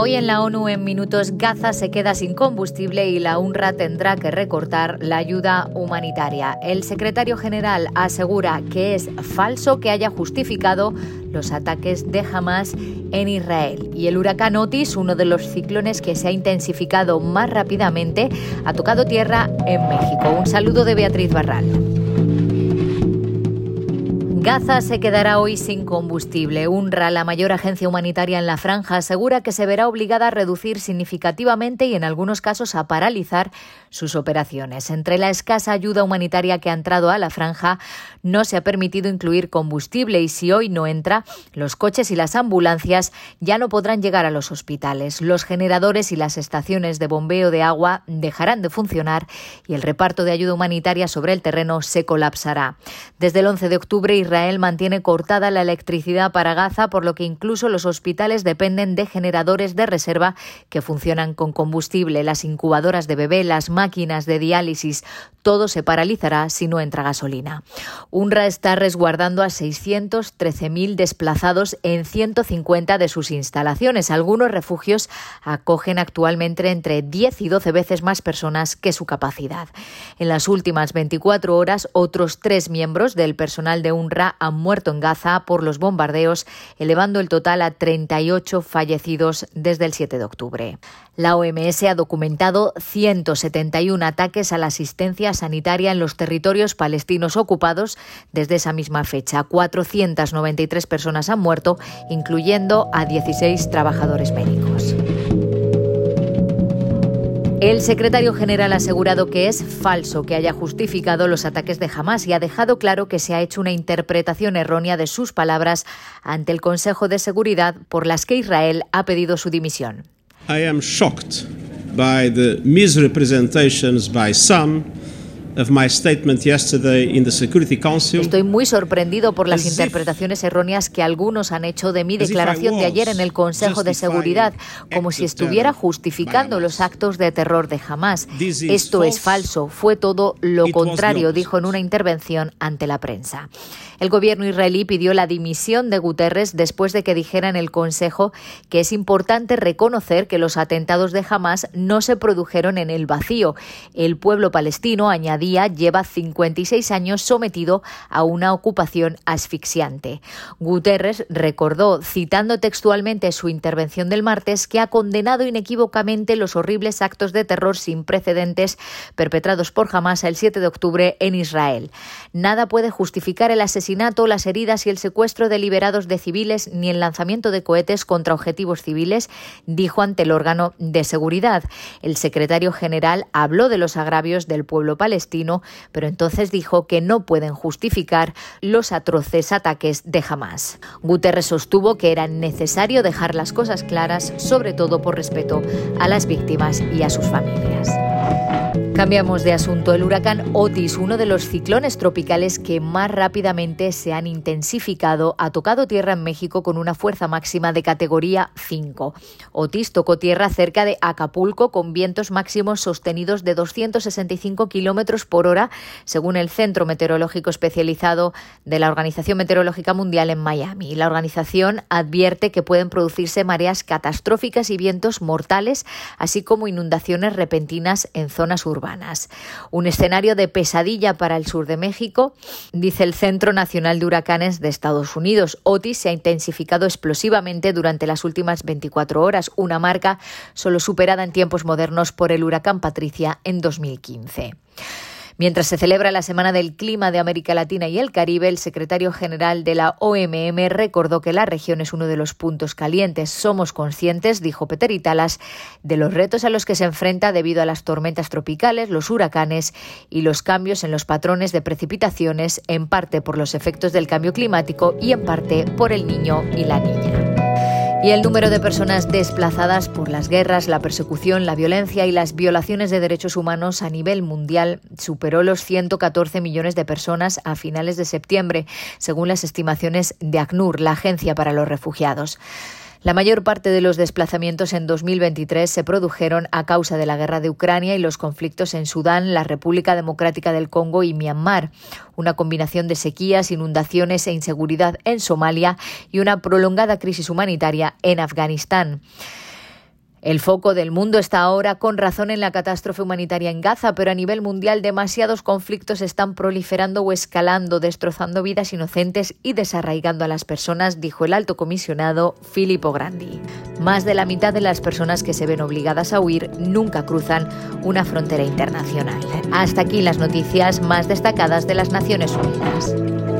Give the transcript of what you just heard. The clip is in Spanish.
Hoy en la ONU en minutos Gaza se queda sin combustible y la UNRWA tendrá que recortar la ayuda humanitaria. El secretario general asegura que es falso que haya justificado los ataques de Hamas en Israel. Y el huracán Otis, uno de los ciclones que se ha intensificado más rápidamente, ha tocado tierra en México. Un saludo de Beatriz Barral. Gaza se quedará hoy sin combustible. UNRWA, la mayor agencia humanitaria en la franja, asegura que se verá obligada a reducir significativamente y en algunos casos a paralizar sus operaciones. Entre la escasa ayuda humanitaria que ha entrado a la franja, no se ha permitido incluir combustible y si hoy no entra, los coches y las ambulancias ya no podrán llegar a los hospitales. Los generadores y las estaciones de bombeo de agua dejarán de funcionar y el reparto de ayuda humanitaria sobre el terreno se colapsará. Desde el 11 de octubre, Israel Israel mantiene cortada la electricidad para Gaza, por lo que incluso los hospitales dependen de generadores de reserva que funcionan con combustible. Las incubadoras de bebé, las máquinas de diálisis, todo se paralizará si no entra gasolina. UNRWA está resguardando a 613.000 desplazados en 150 de sus instalaciones. Algunos refugios acogen actualmente entre 10 y 12 veces más personas que su capacidad. En las últimas 24 horas, otros tres miembros del personal de UNRWA han muerto en Gaza por los bombardeos, elevando el total a 38 fallecidos desde el 7 de octubre. La OMS ha documentado 171 ataques a la asistencia sanitaria en los territorios palestinos ocupados desde esa misma fecha. 493 personas han muerto, incluyendo a 16 trabajadores médicos. El secretario general ha asegurado que es falso que haya justificado los ataques de Hamas y ha dejado claro que se ha hecho una interpretación errónea de sus palabras ante el Consejo de Seguridad por las que Israel ha pedido su dimisión. I am shocked by the misrepresentations by some Estoy muy sorprendido por las interpretaciones erróneas que algunos han hecho de mi declaración de ayer en el Consejo de Seguridad, como si estuviera justificando los actos de terror de Hamas. Esto es falso, fue todo lo contrario, dijo en una intervención ante la prensa. El gobierno israelí pidió la dimisión de Guterres después de que dijera en el Consejo que es importante reconocer que los atentados de Hamas no se produjeron en el vacío. El pueblo palestino, lleva 56 años sometido a una ocupación asfixiante. Guterres recordó, citando textualmente su intervención del martes, que ha condenado inequívocamente los horribles actos de terror sin precedentes perpetrados por Hamas el 7 de octubre en Israel. Nada puede justificar el asesinato las heridas y el secuestro de liberados de civiles ni el lanzamiento de cohetes contra objetivos civiles, dijo ante el órgano de seguridad. El secretario general habló de los agravios del pueblo palestino, pero entonces dijo que no pueden justificar los atroces ataques de Hamas. Guterres sostuvo que era necesario dejar las cosas claras, sobre todo por respeto a las víctimas y a sus familias. Cambiamos de asunto. El huracán Otis, uno de los ciclones tropicales que más rápidamente se han intensificado, ha tocado tierra en México con una fuerza máxima de categoría 5. Otis tocó tierra cerca de Acapulco con vientos máximos sostenidos de 265 kilómetros por hora, según el Centro Meteorológico Especializado de la Organización Meteorológica Mundial en Miami. La organización advierte que pueden producirse mareas catastróficas y vientos mortales, así como inundaciones repentinas en zonas Un escenario de pesadilla para el sur de México, dice el Centro Nacional de Huracanes de Estados Unidos. Otis se ha intensificado explosivamente durante las últimas 24 horas, una marca solo superada en tiempos modernos por el huracán Patricia en 2015. Mientras se celebra la Semana del Clima de América Latina y el Caribe, el secretario general de la OMM recordó que la región es uno de los puntos calientes. Somos conscientes, dijo Peter Italas, de los retos a los que se enfrenta debido a las tormentas tropicales, los huracanes y los cambios en los patrones de precipitaciones, en parte por los efectos del cambio climático y en parte por el niño y la niña. Y el número de personas desplazadas por las guerras, la persecución, la violencia y las violaciones de derechos humanos a nivel mundial superó los 114 millones de personas a finales de septiembre, según las estimaciones de ACNUR, la Agencia para los Refugiados. La mayor parte de los desplazamientos en 2023 se produjeron a causa de la guerra de Ucrania y los conflictos en Sudán, la República Democrática del Congo y Myanmar, una combinación de sequías, inundaciones e inseguridad en Somalia y una prolongada crisis humanitaria en Afganistán. El foco del mundo está ahora con razón en la catástrofe humanitaria en Gaza, pero a nivel mundial demasiados conflictos están proliferando o escalando, destrozando vidas inocentes y desarraigando a las personas, dijo el alto comisionado Filippo Grandi. Más de la mitad de las personas que se ven obligadas a huir nunca cruzan una frontera internacional. Hasta aquí las noticias más destacadas de las Naciones Unidas.